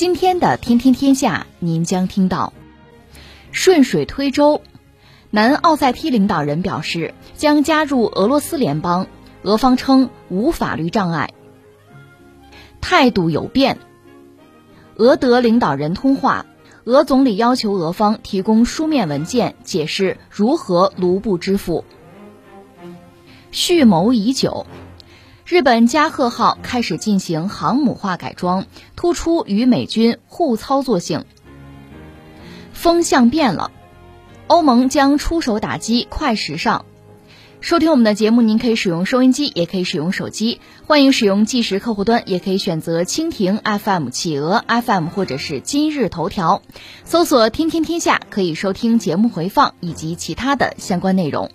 今天的《天天天下》，您将听到：顺水推舟，南奥塞梯领导人表示将加入俄罗斯联邦，俄方称无法律障碍。态度有变，俄德领导人通话，俄总理要求俄方提供书面文件解释如何卢布支付。蓄谋已久，日本加贺号开始进行航母化改装，突出与美军互操作性。风向变了，欧盟将出手打击快时尚。收听我们的节目，您可以使用收音机，也可以使用手机。欢迎使用计时客户端，也可以选择蜻蜓 FM、企鹅 FM 或者是今日头条，搜索“天天天下”，可以收听节目回放以及其他的相关内容。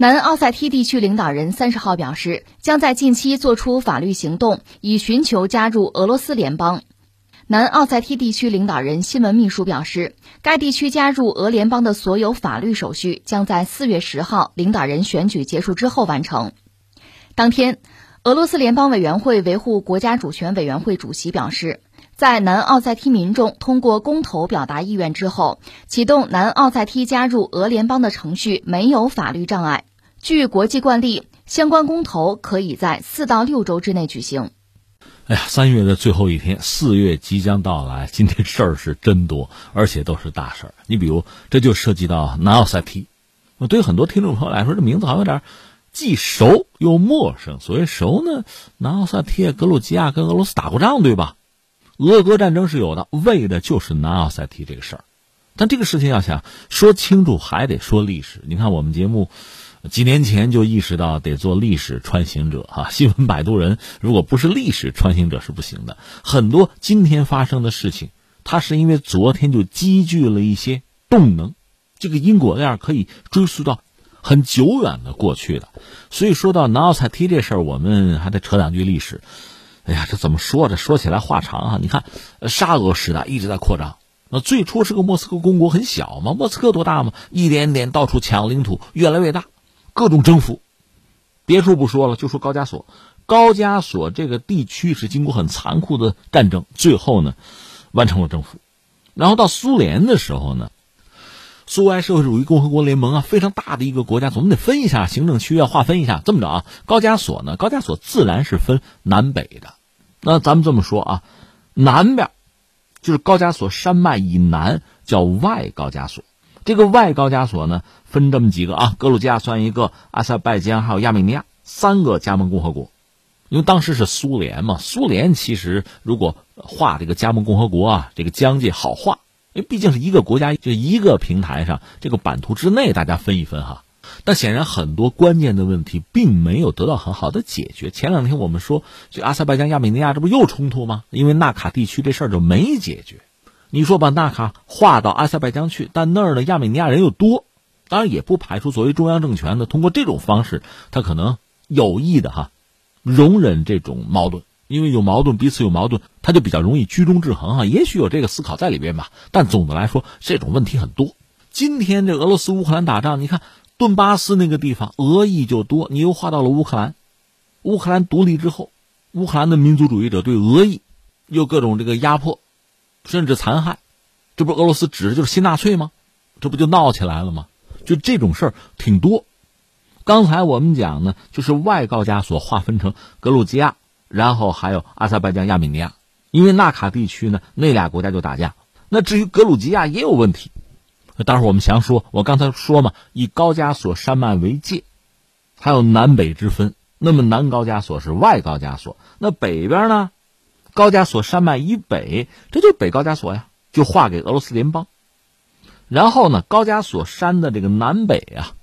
南奥塞梯地区领导人三十号表示，将在近期做出法律行动，以寻求加入俄罗斯联邦。南奥塞梯地区领导人新闻秘书表示，该地区加入俄联邦的所有法律手续将在四月十号领导人选举结束之后完成。当天，俄罗斯联邦委员会维护国家主权委员会主席表示，在南奥塞梯民众通过公投表达意愿之后，启动南奥塞梯加入俄联邦的程序没有法律障碍。据国际惯例，相关公投可以在四到六周之内举行。哎呀，三月的最后一天，四月即将到来，今天事儿是真多，而且都是大事儿。你比如，这就涉及到南奥塞梯。对于很多听众朋友来说，这名字好像有点既熟又陌生。所谓熟呢，南奥塞梯、格鲁吉亚跟俄罗斯打过仗，对吧？俄俄战争是有的，为的就是南奥塞梯这个事儿。但这个事情要想说清楚，还得说历史。你看我们节目。几年前就意识到得做历史穿行者哈，新闻摆渡人如果不是历史穿行者是不行的。很多今天发生的事情，它是因为昨天就积聚了一些动能，这个因果链可以追溯到很久远的过去的。所以说到南奥塞梯这事儿，我们还得扯两句历史。哎呀，这怎么说？这说起来话长啊。你看，沙俄时代一直在扩张，那最初是个莫斯科公国，很小嘛。莫斯科多大嘛？一点点到处抢领土，越来越大。各种征服，别处不说了，就说高加索。高加索这个地区是经过很残酷的战争，最后呢，完成了征服。然后到苏联的时候呢，苏维埃社会主义共和国联盟啊，非常大的一个国家，总得分一下行政区要划分一下。这么着啊，高加索呢，高加索自然是分南北的。那咱们这么说啊，南边就是高加索山脉以南叫外高加索。这个外高加索呢，分这么几个啊，格鲁吉亚算一个，阿塞拜疆还有亚美尼亚三个加盟共和国，因为当时是苏联嘛，苏联其实如果画这个加盟共和国啊，这个疆界好画，因为毕竟是一个国家，就一个平台上这个版图之内，大家分一分哈。但显然很多关键的问题并没有得到很好的解决。前两天我们说，这阿塞拜疆、亚美尼亚这不又冲突吗？因为纳卡地区这事儿就没解决。你说把纳卡划到阿塞拜疆去，但那儿的亚美尼亚人又多，当然也不排除作为中央政权的通过这种方式，他可能有意的哈，容忍这种矛盾，因为有矛盾，彼此有矛盾，他就比较容易居中制衡啊。也许有这个思考在里边吧，但总的来说，这种问题很多。今天这俄罗斯乌克兰打仗，你看顿巴斯那个地方俄裔就多，你又划到了乌克兰，乌克兰独立之后，乌克兰的民族主义者对俄裔又各种这个压迫。甚至残害，这不俄罗斯指的就是新纳粹吗？这不就闹起来了吗？就这种事儿挺多。刚才我们讲呢，就是外高加索划分成格鲁吉亚，然后还有阿塞拜疆、亚美尼亚，因为纳卡地区呢那俩国家就打架。那至于格鲁吉亚也有问题，待会儿我们详说。我刚才说嘛，以高加索山脉为界，还有南北之分。那么南高加索是外高加索，那北边呢？高加索山脉以北，这就北高加索呀，就划给俄罗斯联邦。然后呢，高加索山的这个南北啊，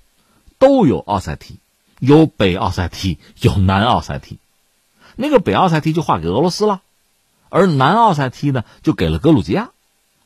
都有奥塞梯，有北奥塞梯，有南奥塞梯。那个北奥塞梯就划给俄罗斯了，而南奥塞梯呢，就给了格鲁吉亚，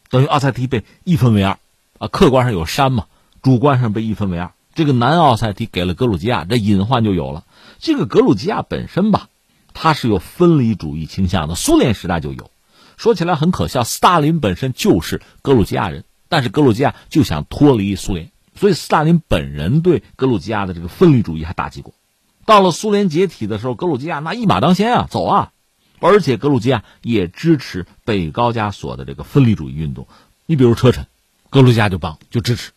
等于奥塞梯被一分为二啊。客观上有山嘛，主观上被一分为二。这个南奥塞梯给了格鲁吉亚，这隐患就有了。这个格鲁吉亚本身吧，它是有分离主义倾向的，苏联时代就有。说起来很可笑，斯大林本身就是格鲁吉亚人。但是格鲁吉亚就想脱离苏联，所以斯大林本人对格鲁吉亚的这个分离主义还打击过。到了苏联解体的时候，格鲁吉亚那一马当先啊，走啊！而且格鲁吉亚也支持北高加索的这个分离主义运动。你比如车臣，格鲁吉亚就帮就支持。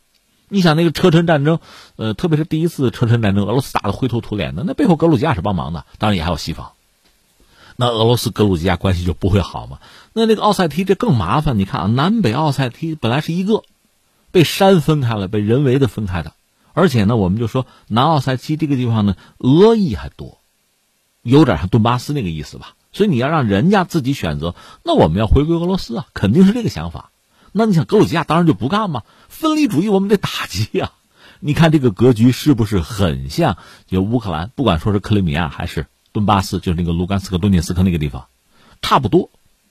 你想那个车臣战争，呃，特别是第一次车臣战争，俄罗斯打的灰头土脸的，那背后格鲁吉亚是帮忙的，当然也还有西方。那俄罗斯格鲁吉亚关系就不会好吗？那那个奥塞梯这更麻烦。你看啊，南北奥塞梯本来是一个，被山分开了，被人为的分开的。而且呢，我们就说南奥塞梯这个地方呢，俄裔还多，有点像顿巴斯那个意思吧。所以你要让人家自己选择，那我们要回归俄罗斯啊，肯定是这个想法。那你想格鲁吉亚当然就不干嘛，分离主义我们得打击呀。你看这个格局是不是很像就乌克兰？不管说是克里米亚还是。顿巴斯就是那个卢甘斯克、顿涅斯克那个地方，差不多。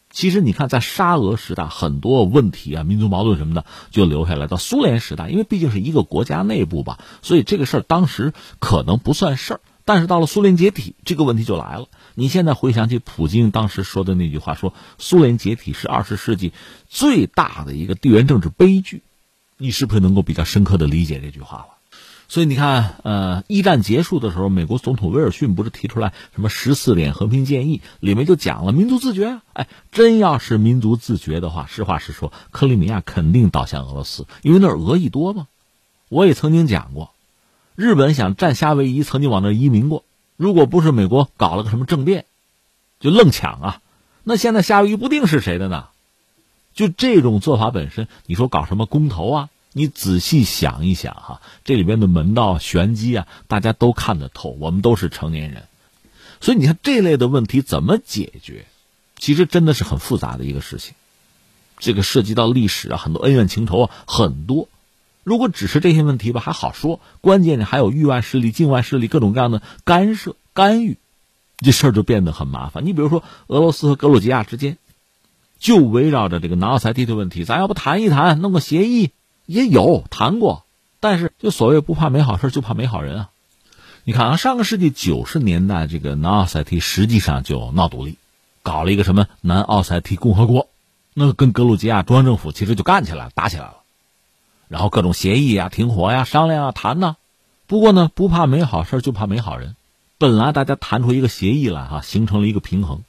其实你看，在沙俄时代，很多问题啊、民族矛盾什么的就留下来。到苏联时代，因为毕竟是一个国家内部吧，所以这个事儿当时可能不算事儿。但是到了苏联解体，这个问题就来了。你现在回想起普京当时说的那句话，说苏联解体是二十世纪最大的一个地缘政治悲剧，你是不是能够比较深刻的理解这句话了？所以你看，呃，一战结束的时候，美国总统威尔逊不是提出来什么十四点和平建议，里面就讲了民族自觉。哎，真要是民族自觉的话，实话实说，克里米亚肯定倒向俄罗斯，因为那儿俄裔多嘛。我也曾经讲过，日本想占夏威夷，曾经往那移民过。如果不是美国搞了个什么政变，就愣抢啊，那现在夏威夷不定是谁的呢？就这种做法本身，你说搞什么公投啊？你仔细想一想哈，这里边的门道玄机啊，大家都看得透。我们都是成年人，所以你看这类的问题怎么解决，其实真的是很复杂的一个事情。这个涉及到历史啊，很多恩怨情仇啊，很多。如果只是这些问题吧，还好说。关键呢，还有域外势力、境外势力各种各样的干涉、干预，这事儿就变得很麻烦。你比如说，俄罗斯和格鲁吉亚之间，就围绕着这个南奥塞梯的问题，咱要不谈一谈，弄个协议？也有谈过，但是就所谓不怕没好事，就怕没好人啊！你看啊，上个世纪九十年代，这个南奥塞梯实际上就闹独立，搞了一个什么南奥塞梯共和国，那跟格鲁吉亚中央政府其实就干起来了，打起来了，然后各种协议啊、停火呀、商量啊、谈呢。不过呢，不怕没好事，就怕没好人。本来大家谈出一个协议来哈，形成了一个平衡，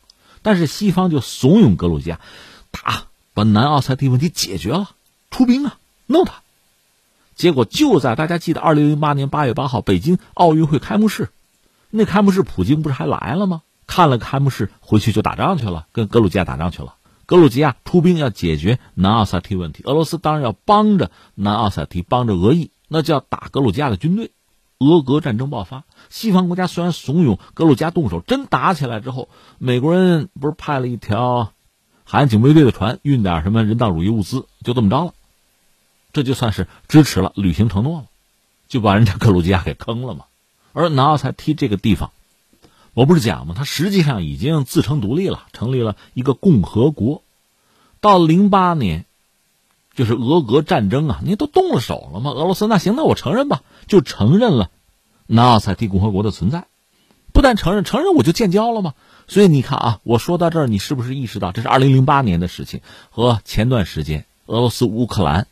但是西方就怂恿格鲁吉亚打，把南奥塞梯问题解决了，出兵啊！弄他，结果就在大家记得二零零八年八月八号北京奥运会开幕式，那开幕式普京不是还来了吗？看了开幕式回去就打仗去了，跟格鲁吉亚打仗去了。格鲁吉亚出兵要解决南奥塞梯问题，俄罗斯当然要帮着南奥塞梯，帮着俄裔，那就要打格鲁吉亚的军队。俄格战争爆发，西方国家虽然怂恿格鲁吉亚动手，真打起来之后，美国人不是派了一条海岸警卫队的船运点什么人道主义物资，就这么着了。这就算是支持了，履行承诺了，就把人家格鲁吉亚给坑了嘛。而南奥塞梯这个地方，我不是讲吗？他实际上已经自成独立了，成立了一个共和国。到零八年，就是俄俄战争啊，你都动了手了吗？俄罗斯那行，那我承认吧，就承认了南奥塞梯共和国的存在。不但承认，承认我就建交了吗？所以你看啊，我说到这儿，你是不是意识到这是二零零八年的事情和前段时间俄罗斯乌克兰？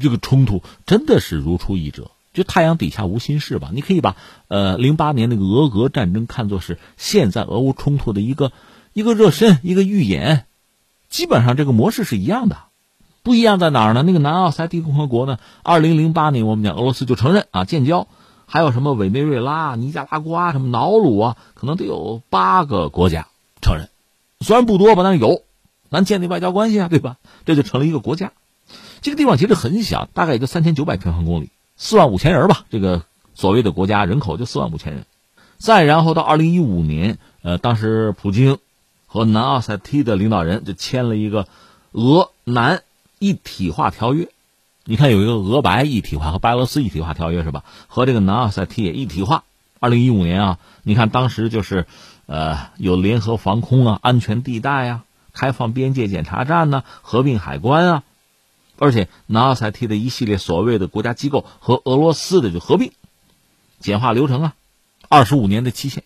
这个冲突真的是如出一辙，就太阳底下无新事吧？你可以把呃零八年那个俄俄战争看作是现在俄乌冲突的一个一个热身，一个预演，基本上这个模式是一样的，不一样在哪儿呢？那个南奥塞梯共和国呢？二零零八年我们讲俄罗斯就承认啊建交，还有什么委内瑞拉、尼加拉瓜、什么瑙鲁啊，可能得有八个国家承认，虽然不多吧，但是有，咱建立外交关系啊，对吧？这就成了一个国家。这个地方其实很小，大概也就三千九百平方公里，四万五千人吧。这个所谓的国家人口就四万五千人。再然后到二零一五年，呃，当时普京和南奥塞梯的领导人就签了一个俄南一体化条约。你看，有一个俄白一体化和白俄罗斯一体化条约是吧？和这个南奥塞梯也一体化。二零一五年啊，你看当时就是，呃，有联合防空啊、安全地带啊、开放边界检查站呢、合并海关啊，而且南奥塞梯的一系列所谓的国家机构和俄罗斯的就合并，简化流程啊，二十五年的期限。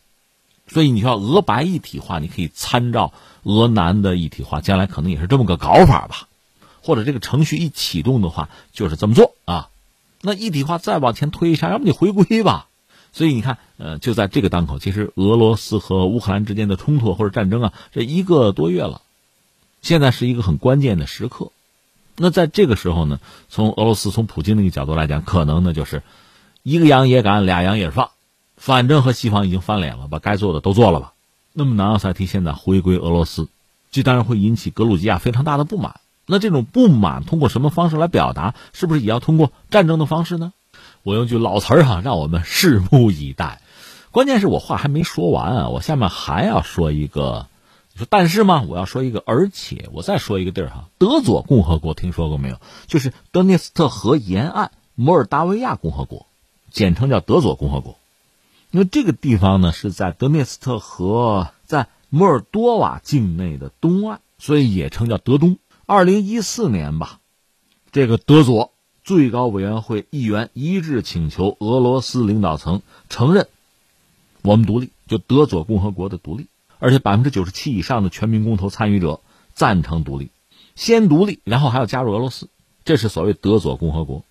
所以你说俄白一体化，你可以参照俄南的一体化，将来可能也是这么个搞法吧，或者这个程序一启动的话就是这么做啊。那一体化再往前推一下，要不你回归吧？所以你看，呃，就在这个当口，其实俄罗斯和乌克兰之间的冲突或者战争啊，这一个多月了，现在是一个很关键的时刻。那在这个时候呢，从俄罗斯从普京那个角度来讲，可能呢就是一个羊也赶，俩羊也放。反正和西方已经翻脸了，把该做的都做了吧。那么南奥塞梯现在回归俄罗斯，这当然会引起格鲁吉亚非常大的不满。那这种不满通过什么方式来表达？是不是也要通过战争的方式呢？我用句老词儿哈，让我们拭目以待。关键是我话还没说完啊，我下面还要说一个，说但是吗？我要说一个，而且我再说一个地儿哈，德佐共和国听说过没有？就是德涅斯特河沿岸摩尔达维亚共和国，简称叫德佐共和国。因为这个地方呢是在德涅斯特河在摩尔多瓦境内的东岸，所以也称叫德东。二零一四年吧，这个德佐最高委员会议员一致请求俄罗斯领导层承认我们独立，就德佐共和国的独立，而且百分之九十七以上的全民公投参与者赞成独立，先独立，然后还要加入俄罗斯，这是所谓德佐共和国。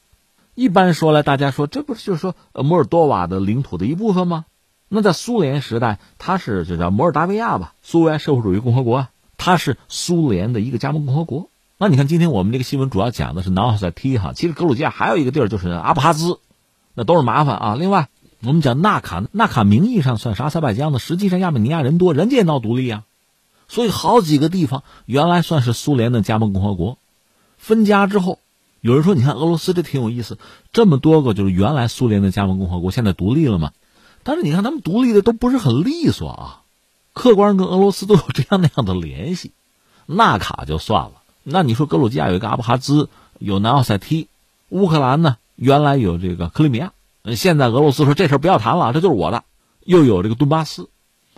一般说来，大家说这不是就是说呃摩尔多瓦的领土的一部分吗？那在苏联时代，它是就叫摩尔达维亚吧，苏维埃社会主义共和国啊，它是苏联的一个加盟共和国。那你看，今天我们这个新闻主要讲的是南奥塞梯哈，其实格鲁吉亚还有一个地儿就是阿布哈兹，那都是麻烦啊。另外，我们讲纳卡，纳卡名义上算是阿塞拜疆的，实际上亚美尼亚人多，人家也闹独立啊。所以好几个地方原来算是苏联的加盟共和国，分家之后。有人说：“你看俄罗斯这挺有意思，这么多个就是原来苏联的加盟共和国，现在独立了嘛？但是你看他们独立的都不是很利索啊，客观跟俄罗斯都有这样那样的联系。纳卡就算了，那你说格鲁吉亚有一个阿布哈兹，有南奥塞梯，乌克兰呢原来有这个克里米亚，现在俄罗斯说这事不要谈了，这就是我的。又有这个顿巴斯，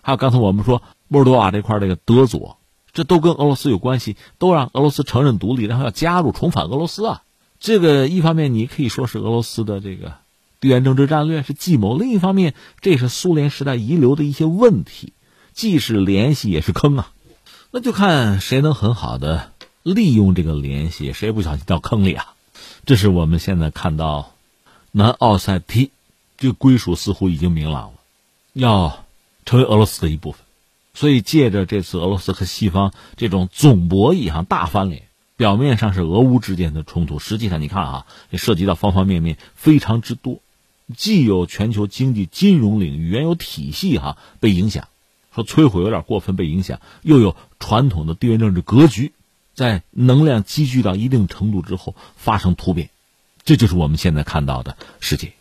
还有刚才我们说摩尔多瓦这块这个德佐，这都跟俄罗斯有关系，都让俄罗斯承认独立，然后要加入重返俄罗斯啊。”这个一方面你可以说是俄罗斯的这个地缘政治战略是计谋，另一方面这是苏联时代遗留的一些问题，既是联系也是坑啊。那就看谁能很好的利用这个联系，谁不小心掉坑里啊。这是我们现在看到南奥塞梯这个归属似乎已经明朗了，要成为俄罗斯的一部分。所以借着这次俄罗斯和西方这种总博弈哈大翻脸。表面上是俄乌之间的冲突，实际上你看啊，这涉及到方方面面非常之多，既有全球经济金融领域原有体系哈被影响，说摧毁有点过分被影响，又有传统的地缘政治格局在能量积聚到一定程度之后发生突变，这就是我们现在看到的世界。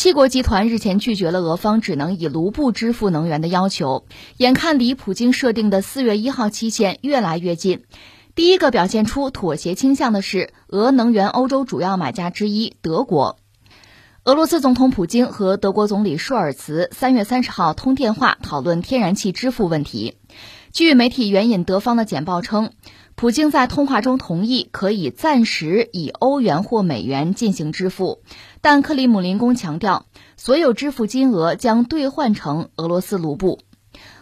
七国集团日前拒绝了俄方只能以卢布支付能源的要求，眼看离普京设定的四月一号期限越来越近。第一个表现出妥协倾向的是俄能源欧洲主要买家之一德国。俄罗斯总统普京和德国总理舒尔茨三月三十号通电话讨论天然气支付问题。据媒体援引德方的简报称。普京在通话中同意可以暂时以欧元或美元进行支付，但克里姆林宫强调，所有支付金额将兑换成俄罗斯卢布。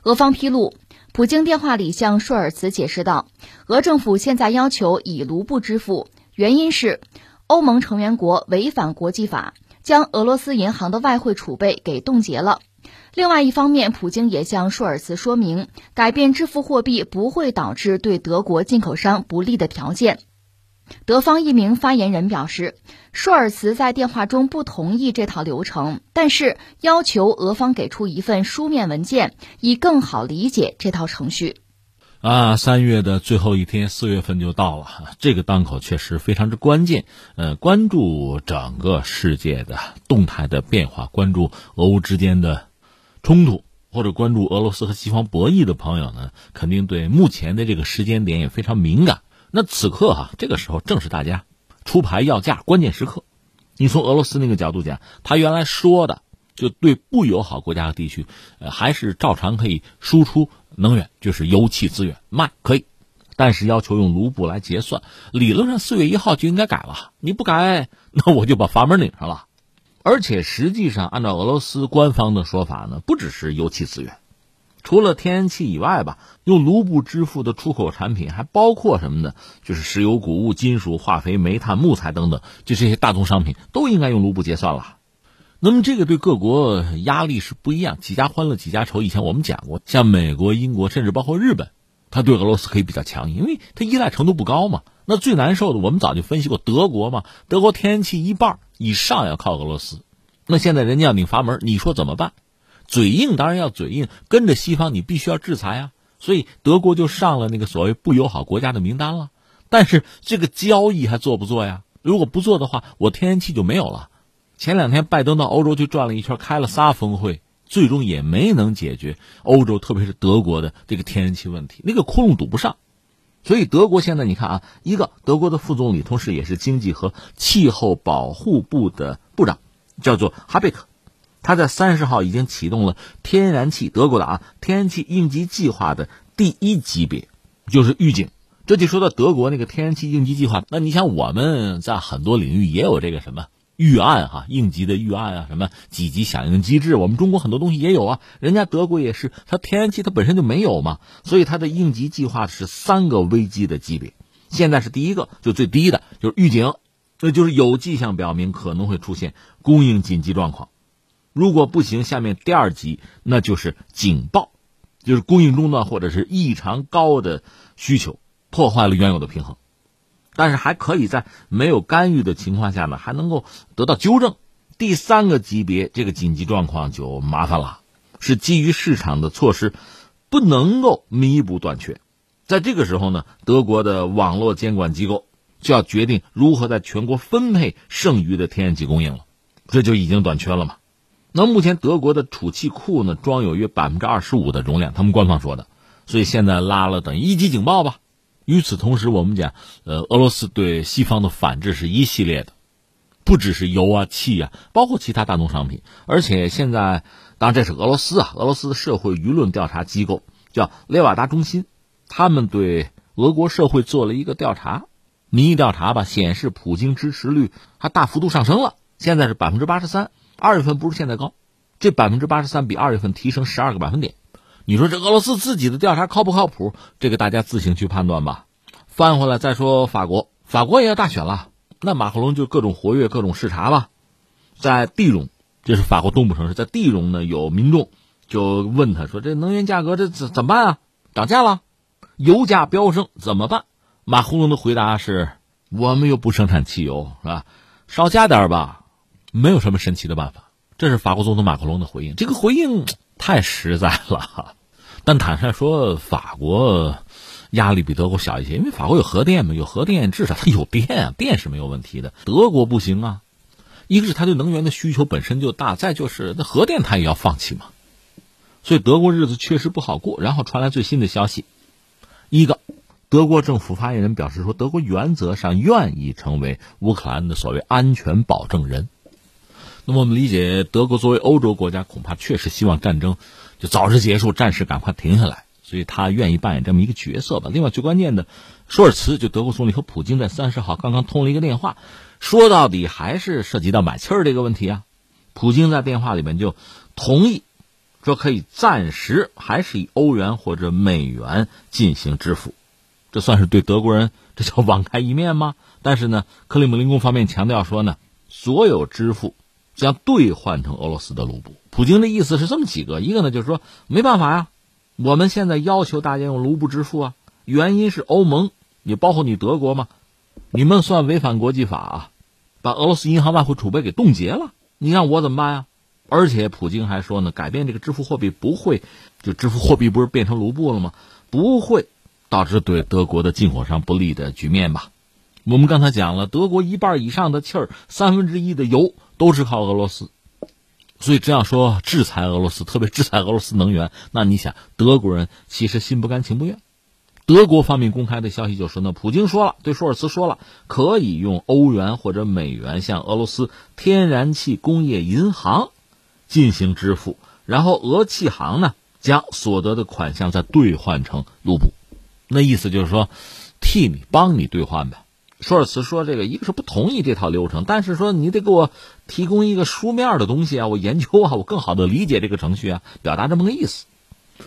俄方披露，普京电话里向舒尔茨解释道，俄政府现在要求以卢布支付，原因是欧盟成员国违反国际法，将俄罗斯银行的外汇储备给冻结了。另外一方面，普京也向舒尔茨说明，改变支付货币不会导致对德国进口商不利的条件。德方一名发言人表示，舒尔茨在电话中不同意这套流程，但是要求俄方给出一份书面文件，以更好理解这套程序。啊，三月的最后一天，四月份就到了，这个当口确实非常之关键。呃，关注整个世界的动态的变化，关注俄乌之间的冲突，或者关注俄罗斯和西方博弈的朋友呢，肯定对目前的这个时间点也非常敏感。那此刻哈，这个时候正是大家出牌要价关键时刻。你从俄罗斯那个角度讲，他原来说的就对不友好国家和地区，呃，还是照常可以输出。能源就是油气资源卖可以，但是要求用卢布来结算，理论上四月一号就应该改了。你不改，那我就把阀门拧上了。而且实际上，按照俄罗斯官方的说法呢，不只是油气资源，除了天然气以外吧，用卢布支付的出口产品还包括什么呢？就是石油、谷物、金属、化肥、煤炭、木材等等，就这些大宗商品都应该用卢布结算了。那么这个对各国压力是不一样，几家欢乐几家愁。以前我们讲过，像美国、英国，甚至包括日本，他对俄罗斯可以比较强硬，因为他依赖程度不高嘛。那最难受的，我们早就分析过，德国嘛，德国天然气一半以上要靠俄罗斯，那现在人家要拧阀门，你说怎么办？嘴硬当然要嘴硬，跟着西方你必须要制裁啊。所以德国就上了那个所谓不友好国家的名单了。但是这个交易还做不做呀？如果不做的话，我天然气就没有了。前两天拜登到欧洲去转了一圈，开了仨峰会，最终也没能解决欧洲，特别是德国的这个天然气问题，那个窟窿堵不上。所以德国现在你看啊，一个德国的副总理，同时也是经济和气候保护部的部长，叫做哈贝克，他在三十号已经启动了天然气德国的啊天然气应急计划的第一级别，就是预警。这就说到德国那个天然气应急计划，那你想我们在很多领域也有这个什么？预案哈，应急的预案啊，什么几级响应机制，我们中国很多东西也有啊。人家德国也是，它天然气它本身就没有嘛，所以它的应急计划是三个危机的级别。现在是第一个，就最低的，就是预警，那就是有迹象表明可能会出现供应紧急状况。如果不行，下面第二级那就是警报，就是供应中断或者是异常高的需求，破坏了原有的平衡。但是还可以在没有干预的情况下呢，还能够得到纠正。第三个级别，这个紧急状况就麻烦了，是基于市场的措施不能够弥补短缺。在这个时候呢，德国的网络监管机构就要决定如何在全国分配剩余的天然气供应了，这就已经短缺了嘛。那目前德国的储气库呢，装有约百分之二十五的容量，他们官方说的，所以现在拉了等一级警报吧。与此同时，我们讲，呃，俄罗斯对西方的反制是一系列的，不只是油啊、气啊，包括其他大宗商品。而且现在，当然这是俄罗斯啊，俄罗斯的社会舆论调查机构叫列瓦达中心，他们对俄国社会做了一个调查，民意调查吧，显示普京支持率还大幅度上升了，现在是百分之八十三，二月份不是现在高，这百分之八十三比二月份提升十二个百分点。你说这俄罗斯自己的调查靠不靠谱？这个大家自行去判断吧。翻回来再说法国，法国也要大选了，那马克龙就各种活跃，各种视察吧。在地荣，这是法国东部城市，在地荣呢，有民众就问他说：“这能源价格这怎怎么办啊？涨价了，油价飙升怎么办？”马克龙的回答是：“我们又不生产汽油，是吧？少加点吧，没有什么神奇的办法。”这是法国总统马克龙的回应。这个回应太实在了。但坦率说，法国压力比德国小一些，因为法国有核电嘛，有核电至少它有电啊，电是没有问题的。德国不行啊，一个是它对能源的需求本身就大，再就是那核电它也要放弃嘛，所以德国日子确实不好过。然后传来最新的消息，一个德国政府发言人表示说，德国原则上愿意成为乌克兰的所谓安全保证人。那么我们理解，德国作为欧洲国家，恐怕确实希望战争。就早日结束，战事赶快停下来，所以他愿意扮演这么一个角色吧。另外，最关键的，舒尔茨就德国总理和普京在三十号刚刚通了一个电话，说到底还是涉及到买气儿这个问题啊。普京在电话里面就同意说可以暂时还是以欧元或者美元进行支付，这算是对德国人这叫网开一面吗？但是呢，克里姆林宫方面强调说呢，所有支付将兑换成俄罗斯的卢布。普京的意思是这么几个，一个呢就是说没办法呀，我们现在要求大家用卢布支付啊，原因是欧盟也包括你德国嘛，你们算违反国际法啊，把俄罗斯银行外汇储备给冻结了，你让我怎么办呀？而且普京还说呢，改变这个支付货币不会，就支付货币不是变成卢布了吗？不会导致对德国的进口商不利的局面吧？我们刚才讲了，德国一半以上的气儿，三分之一的油都是靠俄罗斯，所以这样说制裁俄罗斯，特别制裁俄罗斯能源，那你想，德国人其实心不甘情不愿。德国方面公开的消息就说呢，普京说了，对舒尔茨说了，可以用欧元或者美元向俄罗斯天然气工业银行进行支付，然后俄气行呢将所得的款项再兑换成卢布，那意思就是说，替你帮你兑换呗。舒尔茨说这个一个是不同意这套流程，但是说你得给我提供一个书面的东西啊，我研究啊，我更好的理解这个程序啊，表达这么个意思。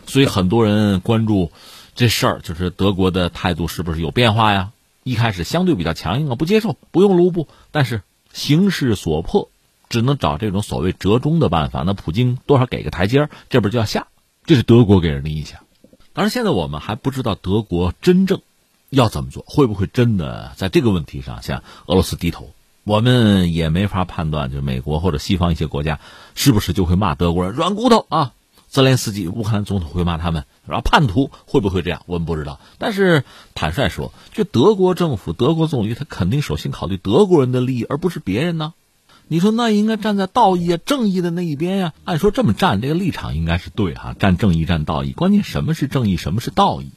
所以很多人关注。这事儿就是德国的态度是不是有变化呀？一开始相对比较强硬啊，不接受，不用卢布。但是形势所迫，只能找这种所谓折中的办法。那普京多少给个台阶儿，这边就要下。这是德国给人的印象。当然，现在我们还不知道德国真正要怎么做，会不会真的在这个问题上向俄罗斯低头？我们也没法判断，就美国或者西方一些国家是不是就会骂德国人软骨头啊？泽连斯基，乌克兰总统会骂他们，然后叛徒会不会这样？我们不知道。但是坦率说，就德国政府、德国总理，他肯定首先考虑德国人的利益，而不是别人呢。你说那应该站在道义啊、正义的那一边呀？按说这么站，这个立场应该是对哈，站正义、站道义。关键什么是正义，什么是道义？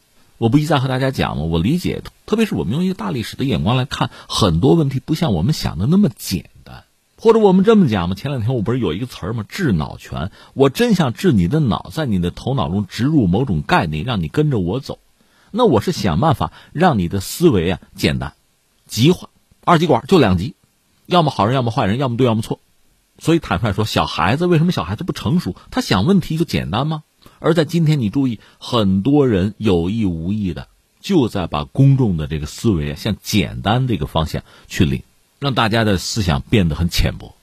我不一再和大家讲吗？我理解，特别是我们用一个大历史的眼光来看，很多问题不像我们想的那么简单。或者我们这么讲嘛？前两天我不是有一个词儿吗？治脑权。我真想治你的脑，在你的头脑中植入某种概念，让你跟着我走。那我是想办法让你的思维啊简单、极化、二极管就两极，要么好人，要么坏人，要么对，要么错。所以坦率说，小孩子为什么小孩子不成熟？他想问题就简单吗？而在今天，你注意，很多人有意无意的就在把公众的这个思维啊向简单这个方向去领。让大家的思想变得很浅薄，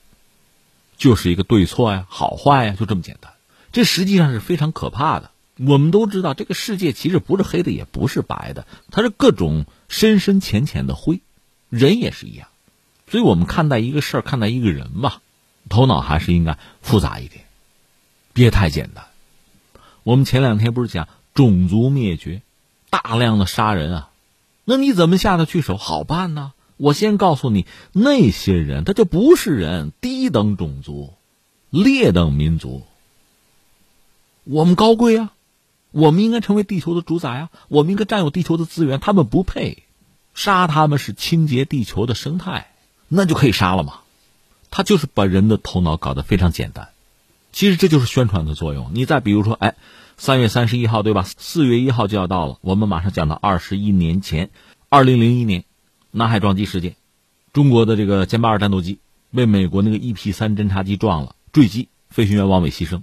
就是一个对错呀、好坏呀，就这么简单。这实际上是非常可怕的。我们都知道，这个世界其实不是黑的，也不是白的，它是各种深深浅浅的灰。人也是一样，所以我们看待一个事儿、看待一个人吧，头脑还是应该复杂一点，别太简单。我们前两天不是讲种族灭绝，大量的杀人啊，那你怎么下得去手？好办呢？我先告诉你，那些人他就不是人，低等种族，劣等民族。我们高贵啊，我们应该成为地球的主宰啊，我们应该占有地球的资源，他们不配。杀他们是清洁地球的生态，那就可以杀了嘛。他就是把人的头脑搞得非常简单。其实这就是宣传的作用。你再比如说，哎，三月三十一号对吧？四月一号就要到了，我们马上讲到二十一年前，二零零一年。南海撞击事件，中国的这个歼八二战斗机被美国那个 EP 三侦察机撞了，坠机，飞行员王伟牺牲。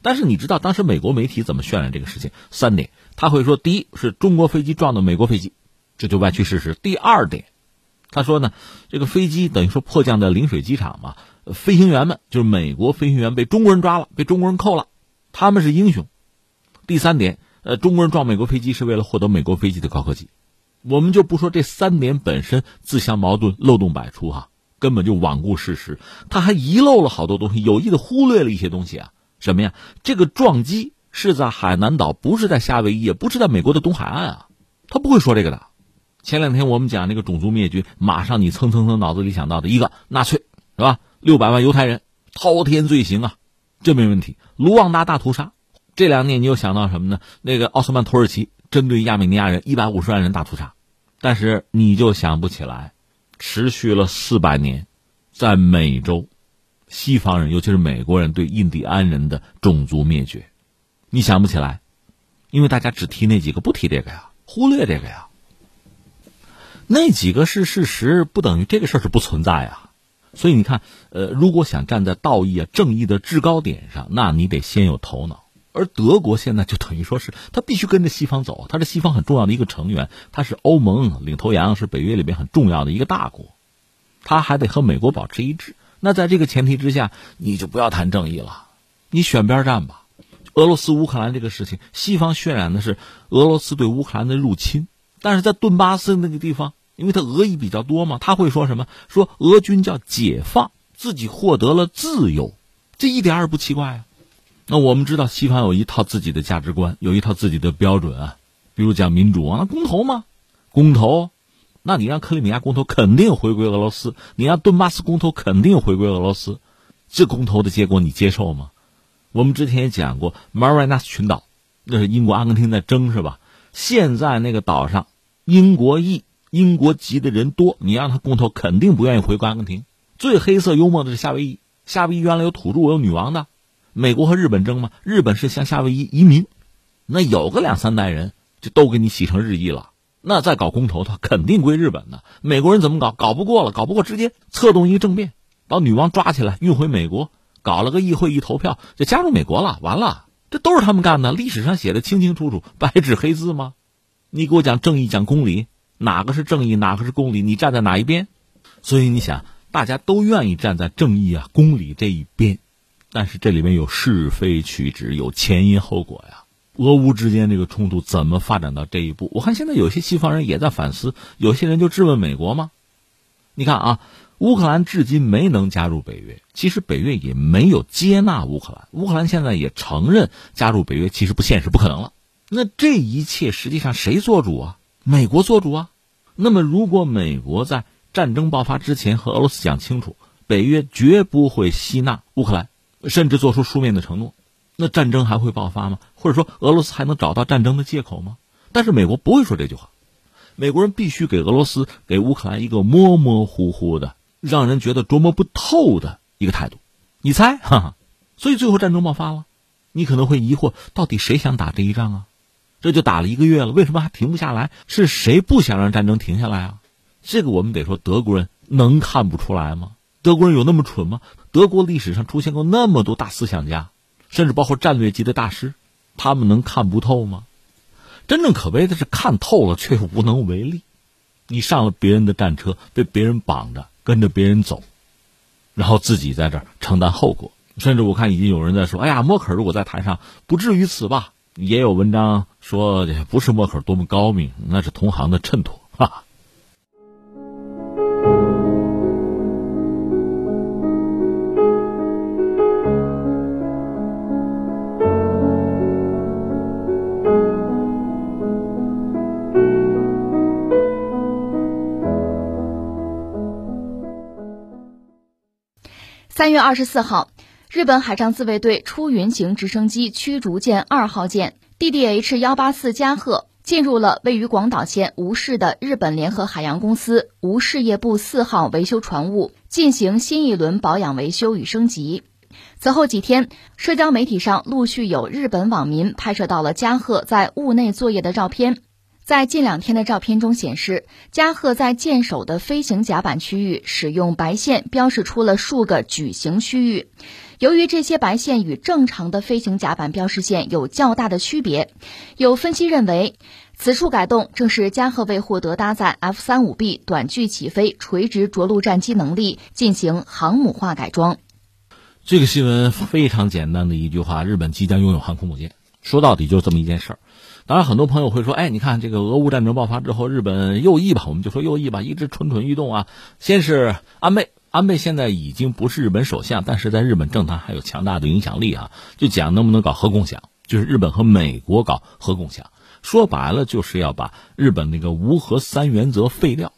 但是你知道当时美国媒体怎么渲染这个事情？三点，他会说：第一是中国飞机撞的美国飞机，这就歪曲事实；第二点，他说呢，这个飞机等于说迫降在陵水机场嘛，飞行员们就是美国飞行员被中国人抓了，被中国人扣了，他们是英雄。第三点，呃，中国人撞美国飞机是为了获得美国飞机的高科技。我们就不说这三点本身自相矛盾、漏洞百出哈，根本就罔顾事实。他还遗漏了好多东西，有意的忽略了一些东西啊。什么呀？这个撞击是在海南岛，不是在夏威夷，也不是在美国的东海岸啊。他不会说这个的。前两天我们讲那个种族灭绝，马上你蹭蹭蹭脑子里想到的一个纳粹是吧？六百万犹太人，滔天罪行啊，这没问题。卢旺达大屠杀，这两年你又想到什么呢？那个奥斯曼土耳其针对亚美尼亚人一百五十万人大屠杀。但是你就想不起来，持续了四百年，在美洲，西方人尤其是美国人对印第安人的种族灭绝，你想不起来，因为大家只提那几个，不提这个呀，忽略这个呀。那几个是事实，不等于这个事儿是不存在啊。所以你看，呃，如果想站在道义啊、正义的制高点上，那你得先有头脑。而德国现在就等于说是，他必须跟着西方走，他是西方很重要的一个成员，他是欧盟领头羊，是北约里面很重要的一个大国，他还得和美国保持一致。那在这个前提之下，你就不要谈正义了，你选边站吧。俄罗斯乌克兰这个事情，西方渲染的是俄罗斯对乌克兰的入侵，但是在顿巴斯那个地方，因为他俄裔比较多嘛，他会说什么？说俄军叫解放，自己获得了自由，这一点也不奇怪啊。那我们知道，西方有一套自己的价值观，有一套自己的标准啊，比如讲民主啊，那公投嘛，公投，那你让克里米亚公投肯定回归俄罗斯，你让顿巴斯公投肯定回归俄罗斯，这公投的结果你接受吗？我们之前也讲过，马尔维纳斯群岛，那是英国、阿根廷在争是吧？现在那个岛上，英国裔、英国籍的人多，你让他公投，肯定不愿意回归阿根廷。最黑色幽默的是夏威夷，夏威夷原来有土著，有女王的。美国和日本争嘛，日本是向夏威夷移民，那有个两三代人就都给你洗成日裔了。那再搞公投，他肯定归日本的。美国人怎么搞？搞不过了，搞不过直接策动一个政变，把女王抓起来运回美国。搞了个议会一投票就加入美国了，完了，这都是他们干的，历史上写的清清楚楚，白纸黑字吗？你给我讲正义，讲公理，哪个是正义，哪个是公理？你站在哪一边？所以你想，大家都愿意站在正义啊、公理这一边，但是这里面有是非曲直，有前因后果呀。俄乌之间这个冲突怎么发展到这一步？我看现在有些西方人也在反思，有些人就质问美国吗？你看啊。乌克兰至今没能加入北约，其实北约也没有接纳乌克兰。乌克兰现在也承认加入北约其实不现实、不可能了。那这一切实际上谁做主啊？美国做主啊。那么如果美国在战争爆发之前和俄罗斯讲清楚，北约绝不会吸纳乌克兰，甚至做出书面的承诺，那战争还会爆发吗？或者说俄罗斯还能找到战争的借口吗？但是美国不会说这句话，美国人必须给俄罗斯、给乌克兰一个模模糊糊的。让人觉得琢磨不透的一个态度，你猜，哈哈，所以最后战争爆发了。你可能会疑惑，到底谁想打这一仗啊？这就打了一个月了，为什么还停不下来？是谁不想让战争停下来啊？这个我们得说，德国人能看不出来吗？德国人有那么蠢吗？德国历史上出现过那么多大思想家，甚至包括战略级的大师，他们能看不透吗？真正可悲的是看透了却又无能为力。你上了别人的战车，被别人绑着。跟着别人走，然后自己在这儿承担后果。甚至我看已经有人在说：“哎呀，默克尔如果在台上，不至于此吧？”也有文章说也：“不是默克尔多么高明，那是同行的衬托。”哈。三月二十四号，日本海上自卫队出云型直升机驱逐舰二号舰 DDH 幺八四加贺进入了位于广岛县吴市的日本联合海洋公司吴事业部四号维修船坞，进行新一轮保养维修与升级。此后几天，社交媒体上陆续有日本网民拍摄到了加贺在坞内作业的照片。在近两天的照片中显示，加贺在舰首的飞行甲板区域使用白线标示出了数个矩形区域。由于这些白线与正常的飞行甲板标识线有较大的区别，有分析认为，此处改动正是加贺为获得搭载 F 三五 B 短距起飞垂直着陆战机能力进行航母化改装。这个新闻非常简单的一句话：日本即将拥有航空母舰。说到底就是这么一件事儿。当然，很多朋友会说：“哎，你看这个俄乌战争爆发之后，日本右翼吧，我们就说右翼吧，一直蠢蠢欲动啊。先是安倍，安倍现在已经不是日本首相，但是在日本政坛还有强大的影响力啊。就讲能不能搞核共享，就是日本和美国搞核共享，说白了就是要把日本那个无核三原则废掉。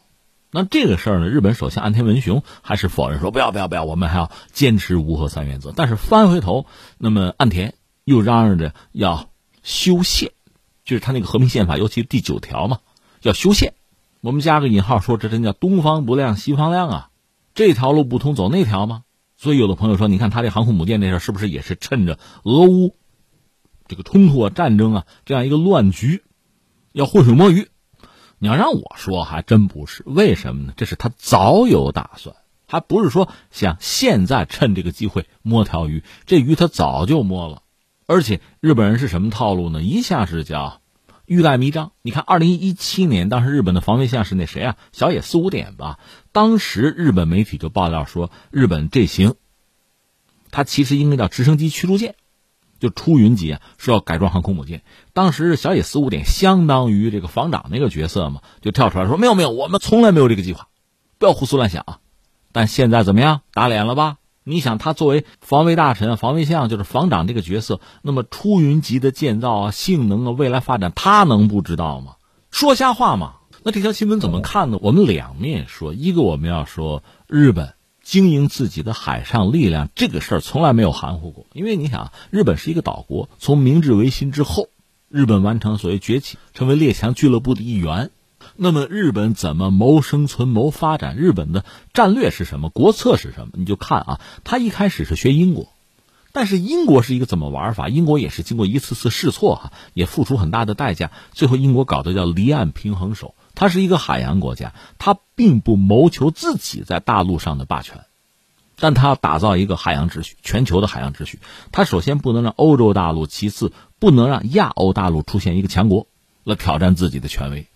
那这个事儿呢，日本首相岸田文雄还是否认说不要不要不要，我们还要坚持无核三原则。但是翻回头，那么岸田又嚷嚷着要修宪。”就是他那个和平宪法，尤其第九条嘛，要修宪。我们加个引号说，这真叫东方不亮西方亮啊！这条路不通，走那条吗？所以有的朋友说，你看他这航空母舰这事，是不是也是趁着俄乌这个冲突啊、战争啊这样一个乱局，要浑水摸鱼？你要让我说，还真不是。为什么呢？这是他早有打算，还不是说想现在趁这个机会摸条鱼。这鱼他早就摸了。而且日本人是什么套路呢？一下是叫欲盖弥彰。你看，二零一七年当时日本的防卫相是那谁啊？小野四五点吧。当时日本媒体就爆料说，日本这型，它其实应该叫直升机驱逐舰，就出云级啊说要改装航空母舰。当时小野四五点相当于这个防长那个角色嘛，就跳出来说没有没有，我们从来没有这个计划，不要胡思乱想啊。但现在怎么样？打脸了吧？你想他作为防卫大臣、防卫相，就是防长这个角色，那么出云级的建造啊、性能啊、未来发展，他能不知道吗？说瞎话吗？那这条新闻怎么看呢？我们两面说，一个我们要说日本经营自己的海上力量这个事儿从来没有含糊过，因为你想，日本是一个岛国，从明治维新之后，日本完成所谓崛起，成为列强俱乐部的一员。那么日本怎么谋生存、谋发展？日本的战略是什么？国策是什么？你就看啊，他一开始是学英国，但是英国是一个怎么玩法？英国也是经过一次次试错哈，也付出很大的代价，最后英国搞的叫离岸平衡手。它是一个海洋国家，它并不谋求自己在大陆上的霸权，但它要打造一个海洋秩序，全球的海洋秩序。它首先不能让欧洲大陆，其次不能让亚欧大陆出现一个强国来挑战自己的权威。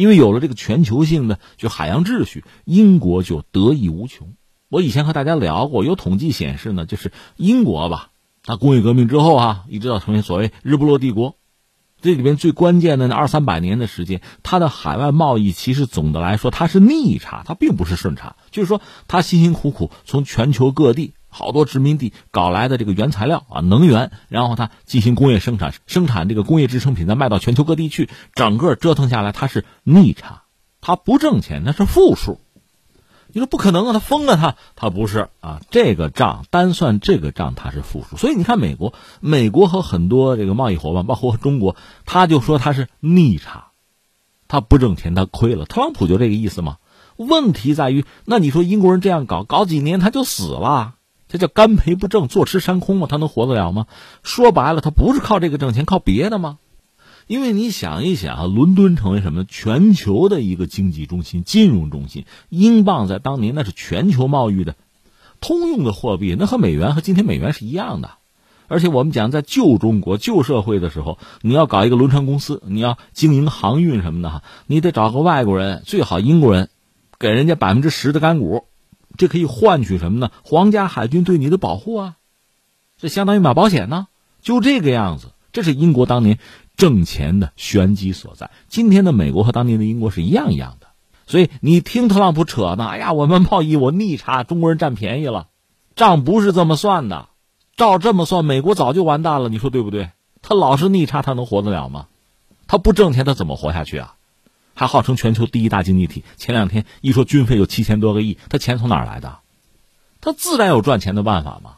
因为有了这个全球性的就海洋秩序，英国就得益无穷。我以前和大家聊过，有统计显示呢，就是英国吧，它工业革命之后啊，一直到成为所谓日不落帝国，这里边最关键的那二三百年的时间，它的海外贸易其实总的来说它是逆差，它并不是顺差。就是说，它辛辛苦苦从全球各地。好多殖民地搞来的这个原材料啊，能源，然后它进行工业生产，生产这个工业制成品，再卖到全球各地去，整个折腾下来，它是逆差，它不挣钱，那是负数。你说不可能啊，他疯了，他他不是啊，这个账单算这个账，它是负数。所以你看，美国，美国和很多这个贸易伙伴，包括中国，他就说他是逆差，他不挣钱，他亏了。特朗普就这个意思嘛。问题在于，那你说英国人这样搞，搞几年他就死了。这叫干赔不挣，坐吃山空吗？他能活得了吗？说白了，他不是靠这个挣钱，靠别的吗？因为你想一想啊，伦敦成为什么？全球的一个经济中心、金融中心，英镑在当年那是全球贸易的通用的货币，那和美元和今天美元是一样的。而且我们讲，在旧中国、旧社会的时候，你要搞一个轮船公司，你要经营航运什么的哈，你得找个外国人，最好英国人，给人家百分之十的干股。这可以换取什么呢？皇家海军对你的保护啊，这相当于买保险呢。就这个样子，这是英国当年挣钱的玄机所在。今天的美国和当年的英国是一样一样的。所以你听特朗普扯呢，哎呀，我们贸易我逆差，中国人占便宜了，账不是这么算的。照这么算，美国早就完蛋了。你说对不对？他老是逆差，他能活得了吗？他不挣钱，他怎么活下去啊？还号称全球第一大经济体，前两天一说军费有七千多个亿，他钱从哪儿来的？他自然有赚钱的办法嘛。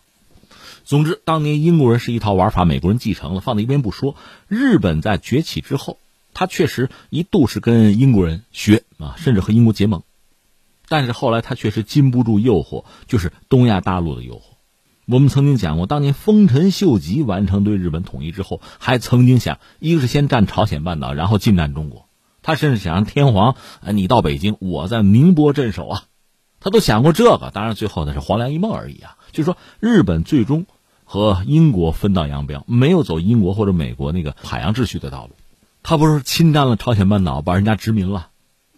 总之，当年英国人是一套玩法，美国人继承了，放在一边不说。日本在崛起之后，他确实一度是跟英国人学啊，甚至和英国结盟，但是后来他确实禁不住诱惑，就是东亚大陆的诱惑。我们曾经讲过，当年丰臣秀吉完成对日本统一之后，还曾经想，一个是先占朝鲜半岛，然后进占中国。他甚至想让天皇，你到北京，我在宁波镇守啊，他都想过这个。当然，最后那是黄粱一梦而已啊。就是说，日本最终和英国分道扬镳，没有走英国或者美国那个海洋秩序的道路。他不是侵占了朝鲜半岛，把人家殖民了，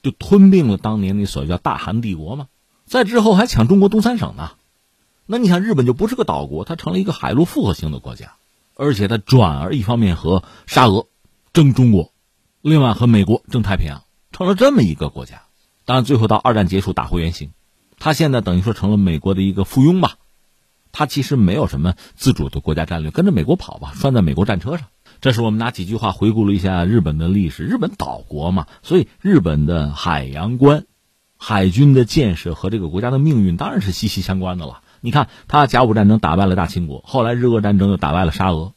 就吞并了当年那所谓叫大韩帝国吗？在之后还抢中国东三省呢。那你想，日本就不是个岛国，它成了一个海陆复合型的国家，而且它转而一方面和沙俄争中国。另外，和美国争太平洋，成了这么一个国家。当然，最后到二战结束打回原形，他现在等于说成了美国的一个附庸吧。他其实没有什么自主的国家战略，跟着美国跑吧，拴在美国战车上。这是我们拿几句话回顾了一下日本的历史。日本岛国嘛，所以日本的海洋观、海军的建设和这个国家的命运当然是息息相关的了。你看，他甲午战争打败了大清国，后来日俄战争又打败了沙俄，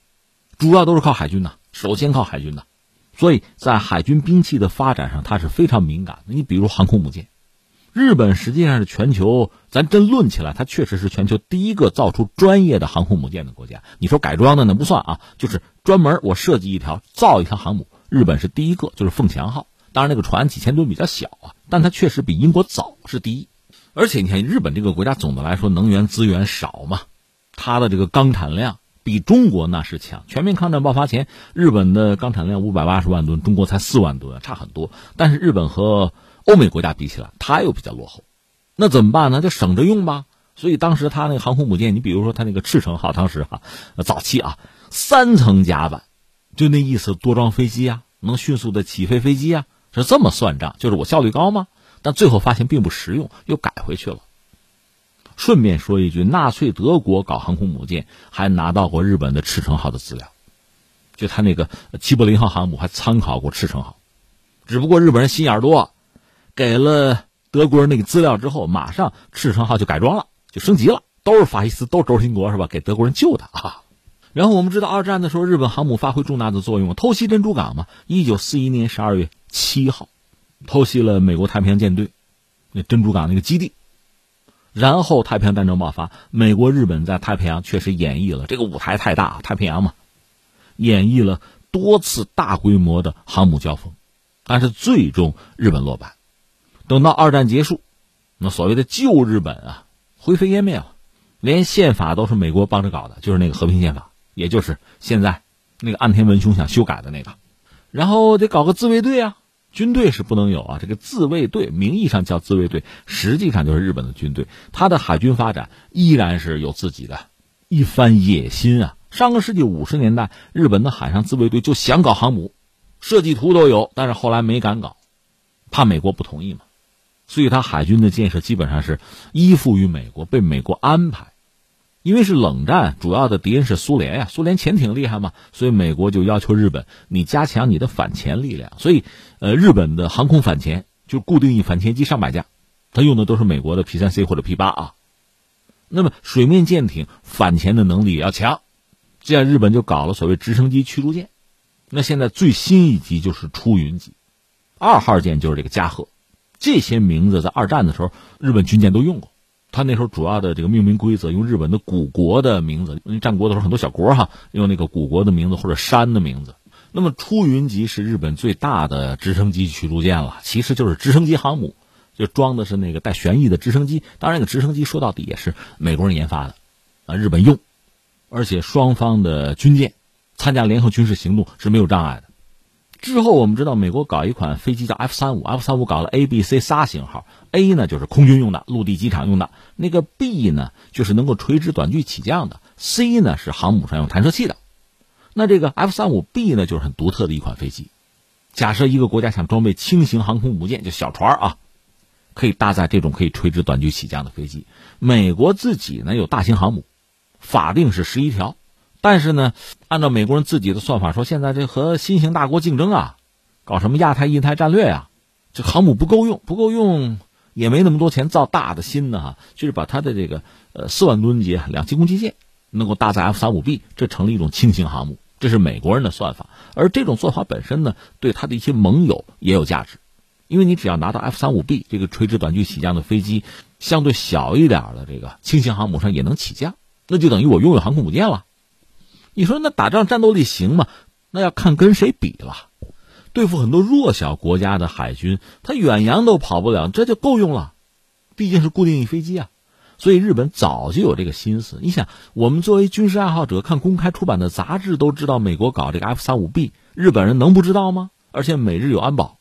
主要都是靠海军呐，首先靠海军呐。所以在海军兵器的发展上，它是非常敏感的。你比如航空母舰，日本实际上是全球，咱真论起来，它确实是全球第一个造出专业的航空母舰的国家。你说改装的那不算啊，就是专门我设计一条造一条航母，日本是第一个，就是凤翔号。当然那个船几千吨比较小啊，但它确实比英国早是第一。而且你看日本这个国家总的来说能源资源少嘛，它的这个钢产量。比中国那是强。全面抗战爆发前，日本的钢产量五百八十万吨，中国才四万吨，差很多。但是日本和欧美国家比起来，它又比较落后。那怎么办呢？就省着用吧。所以当时他那个航空母舰，你比如说他那个赤城号，当时哈早期啊，三层甲板，就那意思，多装飞机啊，能迅速的起飞飞机啊，是这么算账，就是我效率高吗？但最后发现并不实用，又改回去了。顺便说一句，纳粹德国搞航空母舰还拿到过日本的赤城号的资料，就他那个齐柏林号航母还参考过赤城号，只不过日本人心眼多，给了德国人那个资料之后，马上赤城号就改装了，就升级了，都是法西斯，都是轴心国是吧？给德国人救的啊。然后我们知道，二战的时候，日本航母发挥重大的作用，偷袭珍珠港嘛。一九四一年十二月七号，偷袭了美国太平洋舰队那珍珠港那个基地。然后太平洋战争爆发，美国、日本在太平洋确实演绎了这个舞台太大，太平洋嘛，演绎了多次大规模的航母交锋，但是最终日本落败。等到二战结束，那所谓的旧日本啊，灰飞烟灭了，连宪法都是美国帮着搞的，就是那个和平宪法。也就是现在那个岸田文雄想修改的那个，然后得搞个自卫队啊，军队是不能有啊。这个自卫队名义上叫自卫队，实际上就是日本的军队。他的海军发展依然是有自己的一番野心啊。上个世纪五十年代，日本的海上自卫队就想搞航母，设计图都有，但是后来没敢搞，怕美国不同意嘛。所以他海军的建设基本上是依附于美国，被美国安排。因为是冷战，主要的敌人是苏联呀，苏联潜艇厉害嘛，所以美国就要求日本你加强你的反潜力量。所以，呃，日本的航空反潜就固定翼反潜机上百架，它用的都是美国的 P 三 C 或者 P 八啊。那么水面舰艇反潜的能力也要强，这样日本就搞了所谓直升机驱逐舰。那现在最新一级就是出云级，二号舰就是这个加贺，这些名字在二战的时候日本军舰都用过。他那时候主要的这个命名规则用日本的古国的名字，因为战国的时候很多小国哈用那个古国的名字或者山的名字。那么出云级是日本最大的直升机驱逐舰了，其实就是直升机航母，就装的是那个带旋翼的直升机。当然，那个直升机说到底也是美国人研发的，啊，日本用，而且双方的军舰参加联合军事行动是没有障碍的。之后我们知道，美国搞一款飞机叫 F 三五，F 三五搞了 A、B、C 仨型号，A 呢就是空军用的，陆地机场用的；那个 B 呢就是能够垂直短距起降的，C 呢是航母上用弹射器的。那这个 F 三五 B 呢就是很独特的一款飞机。假设一个国家想装备轻型航空母舰，就小船啊，可以搭载这种可以垂直短距起降的飞机。美国自己呢有大型航母，法定是十一条。但是呢，按照美国人自己的算法说，现在这和新型大国竞争啊，搞什么亚太、印太战略呀，这航母不够用，不够用，也没那么多钱造大的新的哈，就是把它的这个呃四万吨级两栖攻击舰能够搭载 F 三五 B，这成了一种轻型航母，这是美国人的算法。而这种做法本身呢，对他的一些盟友也有价值，因为你只要拿到 F 三五 B 这个垂直短距起降的飞机，相对小一点的这个轻型航母上也能起降，那就等于我拥有航空母舰了。你说那打仗战斗力行吗？那要看跟谁比了。对付很多弱小国家的海军，他远洋都跑不了，这就够用了。毕竟是固定翼飞机啊，所以日本早就有这个心思。你想，我们作为军事爱好者，看公开出版的杂志都知道，美国搞这个 F 三五 B，日本人能不知道吗？而且美日有安保，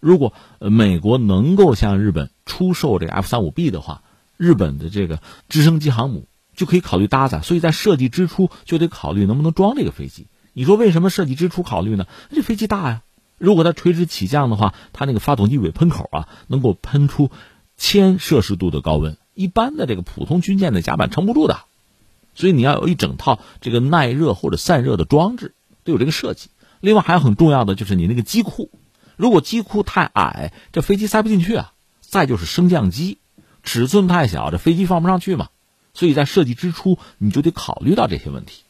如果美国能够向日本出售这个 F 三五 B 的话，日本的这个直升机航母。就可以考虑搭载，所以在设计之初就得考虑能不能装这个飞机。你说为什么设计之初考虑呢？这飞机大呀，如果它垂直起降的话，它那个发动机尾喷口啊，能够喷出千摄氏度的高温，一般的这个普通军舰的甲板撑不住的。所以你要有一整套这个耐热或者散热的装置，都有这个设计。另外还有很重要的就是你那个机库，如果机库太矮，这飞机塞不进去啊。再就是升降机尺寸太小，这飞机放不上去嘛。所以在设计之初，你就得考虑到这些问题。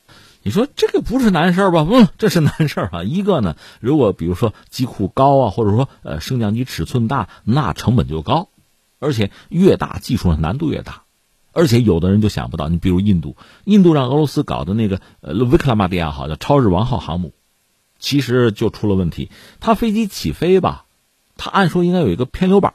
你说这个不是难事儿吧？嗯，这是难事儿啊。一个呢，如果比如说机库高啊，或者说呃升降机尺寸大，那成本就高，而且越大技术上难度越大。而且有的人就想不到，你比如印度，印度让俄罗斯搞的那个呃维克拉玛蒂亚号叫超日王号航母，其实就出了问题。它飞机起飞吧，它按说应该有一个偏流板，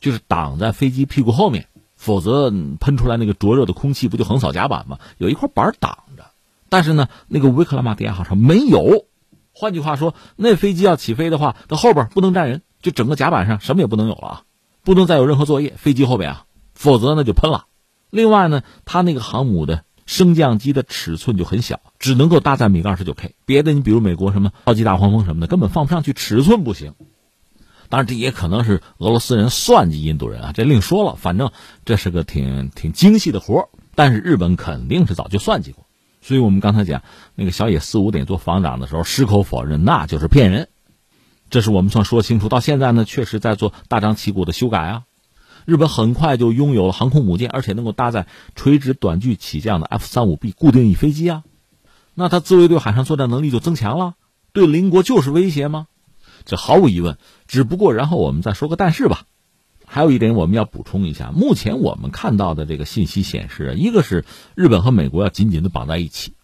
就是挡在飞机屁股后面。否则喷出来那个灼热的空气不就横扫甲板吗？有一块板挡着，但是呢，那个维克拉玛蒂亚号上没有。换句话说，那飞机要起飞的话，它后边不能站人，就整个甲板上什么也不能有了啊，不能再有任何作业。飞机后边啊，否则呢就喷了。另外呢，它那个航母的升降机的尺寸就很小，只能够搭载米格二十九 K，别的你比如美国什么超级大黄蜂什么的，根本放不上去，尺寸不行。当然，这也可能是俄罗斯人算计印度人啊，这另说了。反正这是个挺挺精细的活但是日本肯定是早就算计过。所以我们刚才讲那个小野四五点做防长的时候，矢口否认那就是骗人。这是我们算说清楚。到现在呢，确实在做大张旗鼓的修改啊。日本很快就拥有了航空母舰，而且能够搭载垂直短距起降的 F 三五 B 固定翼飞机啊。那他自卫队海上作战能力就增强了，对邻国就是威胁吗？这毫无疑问，只不过然后我们再说个但是吧。还有一点我们要补充一下，目前我们看到的这个信息显示，一个是日本和美国要紧紧的绑在一起，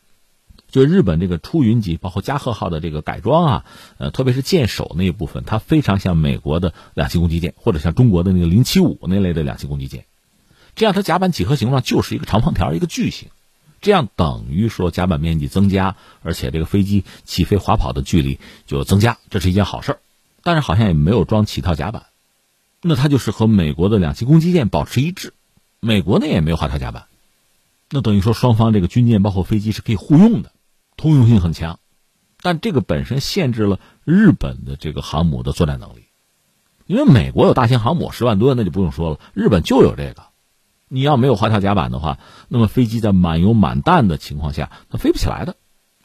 就日本这个出云级包括加贺号的这个改装啊，呃，特别是舰首那一部分，它非常像美国的两栖攻击舰，或者像中国的那个零七五那类的两栖攻击舰，这样它甲板几何形状就是一个长方条，一个矩形。这样等于说甲板面积增加，而且这个飞机起飞滑跑的距离就增加，这是一件好事但是好像也没有装起跳甲板，那它就是和美国的两栖攻击舰保持一致，美国呢也没有滑跳甲板，那等于说双方这个军舰包括飞机是可以互用的，通用性很强。但这个本身限制了日本的这个航母的作战能力，因为美国有大型航母十万吨，那就不用说了，日本就有这个。你要没有滑跳甲板的话，那么飞机在满油满弹的情况下，它飞不起来的。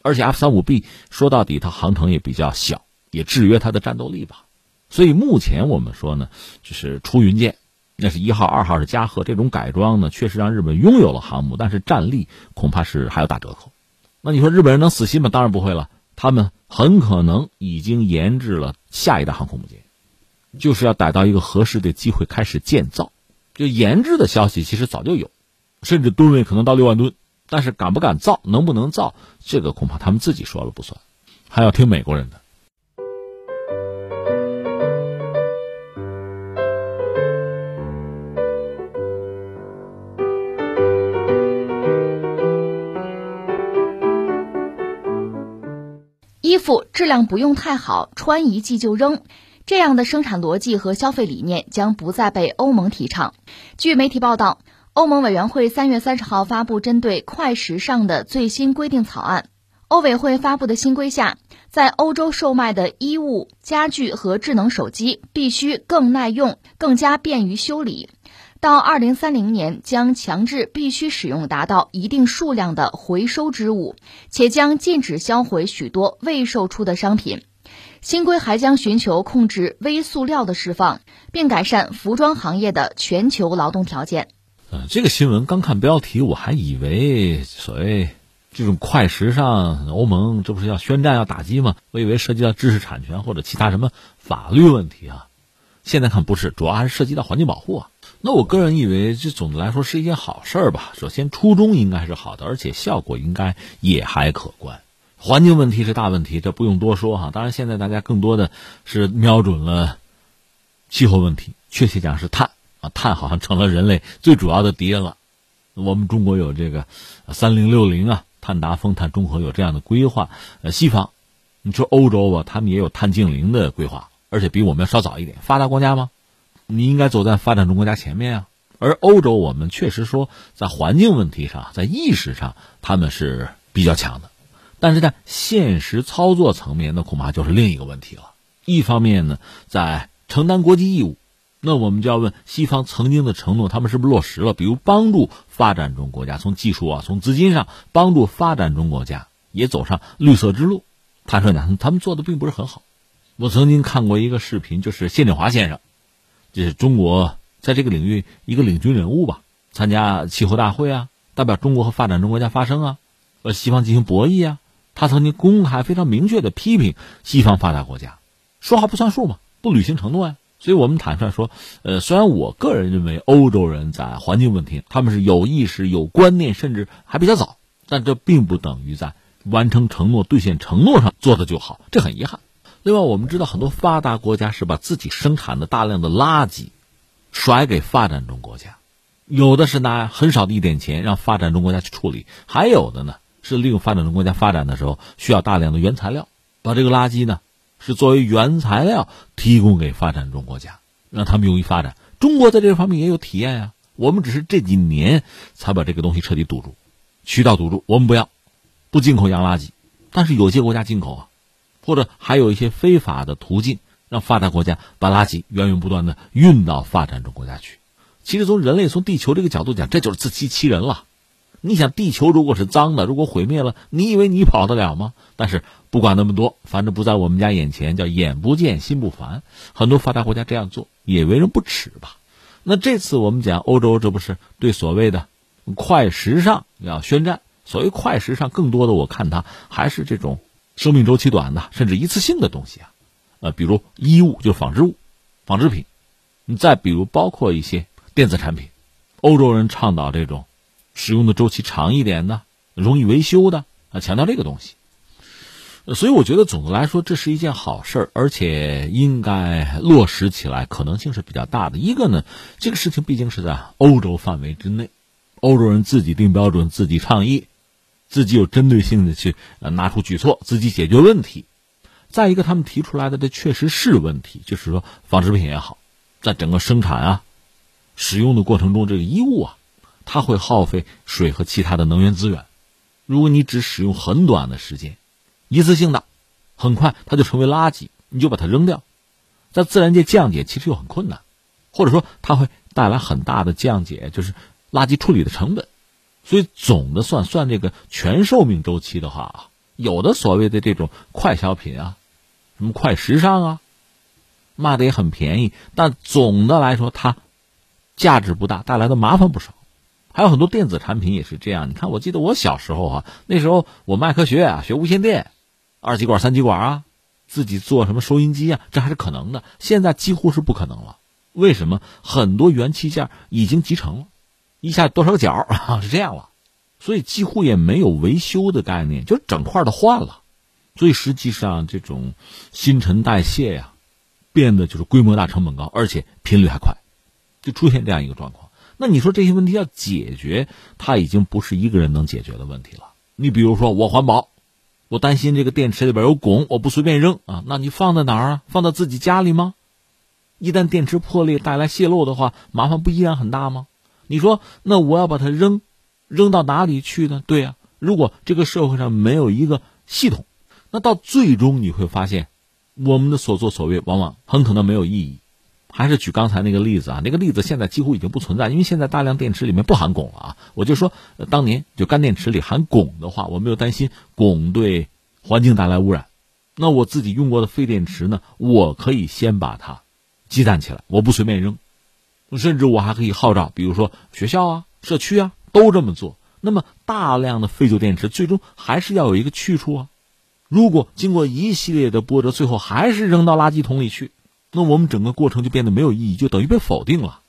而且 F 三五 B 说到底，它航程也比较小，也制约它的战斗力吧。所以目前我们说呢，就是出云舰，那是一号、二号是加贺这种改装呢，确实让日本拥有了航母，但是战力恐怕是还要打折扣。那你说日本人能死心吗？当然不会了，他们很可能已经研制了下一代航空母舰，就是要逮到一个合适的机会开始建造。就研制的消息其实早就有，甚至吨位可能到六万吨，但是敢不敢造，能不能造，这个恐怕他们自己说了不算，还要听美国人的。衣服质量不用太好，穿一季就扔。这样的生产逻辑和消费理念将不再被欧盟提倡。据媒体报道，欧盟委员会三月三十号发布针对快时尚的最新规定草案。欧委会发布的新规下，在欧洲售卖的衣物、家具和智能手机必须更耐用、更加便于修理。到二零三零年，将强制必须使用达到一定数量的回收织物，且将禁止销毁许多未售出的商品。新规还将寻求控制微塑料的释放，并改善服装行业的全球劳动条件。呃，这个新闻刚看标题，我还以为所谓这种快时尚，欧盟这不是要宣战要打击吗？我以为涉及到知识产权或者其他什么法律问题啊。现在看不是，主要还是涉及到环境保护啊。那我个人以为，这总的来说是一件好事儿吧。首先，初衷应该是好的，而且效果应该也还可观。环境问题是大问题，这不用多说哈。当然，现在大家更多的是瞄准了气候问题，确切讲是碳啊，碳好像成了人类最主要的敌人了。我们中国有这个三零六零啊，碳达峰、碳中和有这样的规划。呃，西方，你说欧洲吧，他们也有碳净零的规划，而且比我们要稍早一点。发达国家吗？你应该走在发展中国家前面啊。而欧洲，我们确实说在环境问题上，在意识上，他们是比较强的。但是在现实操作层面，那恐怕就是另一个问题了。一方面呢，在承担国际义务，那我们就要问西方曾经的承诺，他们是不是落实了？比如帮助发展中国家从技术啊、从资金上帮助发展中国家也走上绿色之路。坦率讲，他们做的并不是很好。我曾经看过一个视频，就是谢振华先生，这是中国在这个领域一个领军人物吧，参加气候大会啊，代表中国和发展中国家发声啊，和西方进行博弈啊。他曾经公开非常明确的批评西方发达国家，说话不算数嘛，不履行承诺呀。所以我们坦率说，呃，虽然我个人认为欧洲人在环境问题他们是有意识、有观念，甚至还比较早，但这并不等于在完成承诺、兑现承诺上做的就好，这很遗憾。另外，我们知道很多发达国家是把自己生产的大量的垃圾甩给发展中国家，有的是拿很少的一点钱让发展中国家去处理，还有的呢。是利用发展中国家发展的时候需要大量的原材料，把这个垃圾呢是作为原材料提供给发展中国家，让他们用于发展。中国在这方面也有体验呀，我们只是这几年才把这个东西彻底堵住。渠道堵住，我们不要，不进口洋垃圾。但是有些国家进口啊，或者还有一些非法的途径，让发达国家把垃圾源源不断的运到发展中国家去。其实从人类从地球这个角度讲，这就是自欺欺人了。你想，地球如果是脏的，如果毁灭了，你以为你跑得了吗？但是不管那么多，反正不在我们家眼前，叫眼不见心不烦。很多发达国家这样做也为人不耻吧？那这次我们讲欧洲，这不是对所谓的快时尚要宣战？所谓快时尚，更多的我看它还是这种生命周期短的，甚至一次性的东西啊，呃，比如衣物，就是纺织物、纺织品。你再比如包括一些电子产品，欧洲人倡导这种。使用的周期长一点的，容易维修的啊，强调这个东西。所以我觉得总的来说，这是一件好事而且应该落实起来可能性是比较大的。一个呢，这个事情毕竟是在欧洲范围之内，欧洲人自己定标准、自己倡议、自己有针对性的去拿出举措、自己解决问题。再一个，他们提出来的这确实是问题，就是说纺织品也好，在整个生产啊、使用的过程中，这个衣物啊。它会耗费水和其他的能源资源，如果你只使用很短的时间，一次性的，很快它就成为垃圾，你就把它扔掉，在自然界降解其实又很困难，或者说它会带来很大的降解，就是垃圾处理的成本。所以总的算算这个全寿命周期的话啊，有的所谓的这种快消品啊，什么快时尚啊，卖的也很便宜，但总的来说它价值不大，带来的麻烦不少。还有很多电子产品也是这样。你看，我记得我小时候啊，那时候我卖科学啊，学无线电，二极管、三极管啊，自己做什么收音机啊，这还是可能的。现在几乎是不可能了。为什么？很多元器件已经集成了，一下多少个角啊？是这样了，所以几乎也没有维修的概念，就整块的换了。所以实际上这种新陈代谢呀，变得就是规模大、成本高，而且频率还快，就出现这样一个状况。那你说这些问题要解决，它已经不是一个人能解决的问题了。你比如说，我环保，我担心这个电池里边有汞，我不随便扔啊。那你放在哪儿啊？放到自己家里吗？一旦电池破裂带来泄漏的话，麻烦不依然很大吗？你说，那我要把它扔，扔到哪里去呢？对呀，如果这个社会上没有一个系统，那到最终你会发现，我们的所作所为往往很可能没有意义。还是举刚才那个例子啊，那个例子现在几乎已经不存在，因为现在大量电池里面不含汞了啊。我就说，当年就干电池里含汞的话，我没有担心汞对环境带来污染。那我自己用过的废电池呢，我可以先把它积攒起来，我不随便扔，甚至我还可以号召，比如说学校啊、社区啊都这么做。那么大量的废旧电池最终还是要有一个去处啊。如果经过一系列的波折，最后还是扔到垃圾桶里去。那我们整个过程就变得没有意义，就等于被否定了，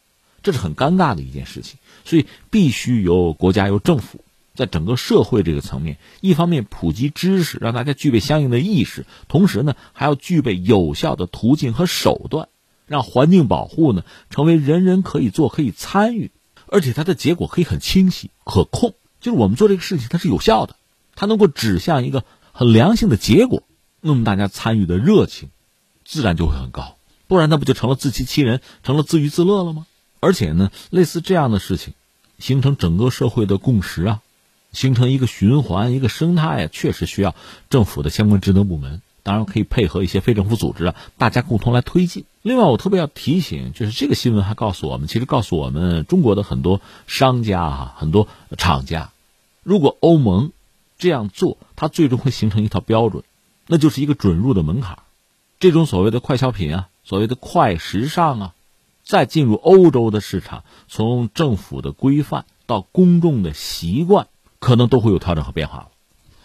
这是很尴尬的一件事情。所以必须由国家、由政府，在整个社会这个层面，一方面普及知识，让大家具备相应的意识，同时呢，还要具备有效的途径和手段，让环境保护呢成为人人可以做、可以参与，而且它的结果可以很清晰、可控。就是我们做这个事情，它是有效的，它能够指向一个很良性的结果，那么大家参与的热情，自然就会很高。不然，那不就成了自欺欺人，成了自娱自乐了吗？而且呢，类似这样的事情，形成整个社会的共识啊，形成一个循环、一个生态啊，确实需要政府的相关职能部门，当然可以配合一些非政府组织啊，大家共同来推进。另外，我特别要提醒，就是这个新闻还告诉我们，其实告诉我们中国的很多商家啊，很多厂家，如果欧盟这样做，它最终会形成一套标准，那就是一个准入的门槛。这种所谓的快消品啊。所谓的快时尚啊，再进入欧洲的市场，从政府的规范到公众的习惯，可能都会有调整和变化了。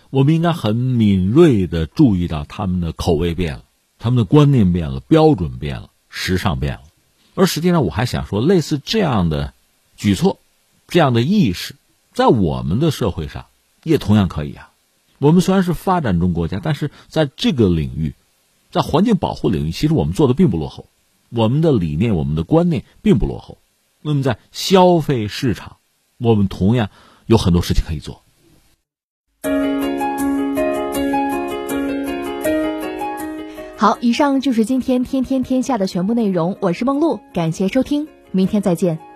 我们应该很敏锐的注意到他们的口味变了，他们的观念变了，标准变了，时尚变了。而实际上，我还想说，类似这样的举措，这样的意识，在我们的社会上也同样可以啊。我们虽然是发展中国家，但是在这个领域。在环境保护领域，其实我们做的并不落后，我们的理念、我们的观念并不落后。那么在消费市场，我们同样有很多事情可以做。好，以上就是今天天天天下的全部内容。我是梦露，感谢收听，明天再见。